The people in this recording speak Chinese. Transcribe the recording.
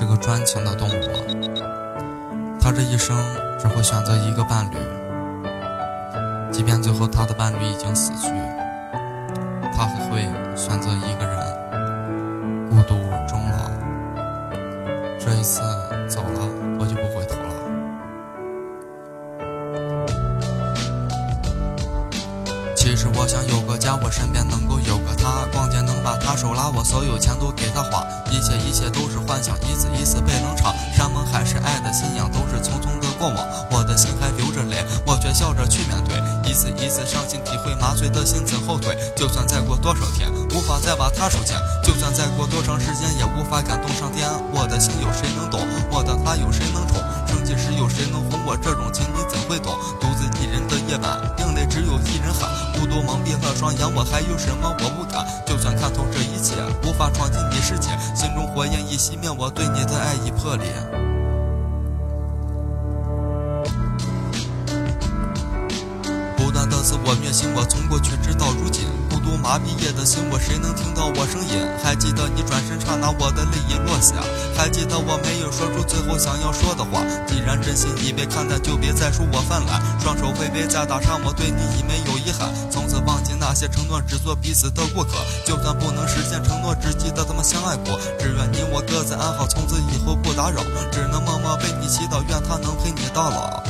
是个专情的动物，它这一生只会选择一个伴侣，即便最后他的伴侣已经死去，它还会选择一个人孤独终老。这一次走了，我就不回头了。其实我想有个家，我身边能够有个他，把他手拉，我所有钱都给他花，一切一切都是幻想，一次一次被冷场，山盟海誓爱的信仰都是匆匆的过往，我的心还流着泪，我却笑着去面对，一次一次伤心体会麻醉的心怎后退，就算再过多少天，无法再把他收钱，就算再过多长时间，也无法感动上天，我的心有谁能懂？我的他有谁能宠？生气时有谁能哄我？这种情你怎会懂？独自一人的夜晚，另类只有一人喊，孤独蒙蔽了双眼，我还有什么我不敢？闯进你世界，心中火焰已熄灭，我对你的爱已破裂。不断的自我虐心，我从过去直到如今，孤独麻痹夜的心，我谁能听到我声音？还记得你转身刹那，我的泪已落下，还记得我没有说出最后想要说的话。既然真心已被看淡，就别再说我泛滥，双手挥挥再打上，我对你已没有遗憾。从此忘记那些承诺，只做彼此的过客。就算不能实现承诺，只记得他们相爱过。只愿你我各自安好，从此以后不打扰，只能默默为你祈祷，愿他能陪你到老。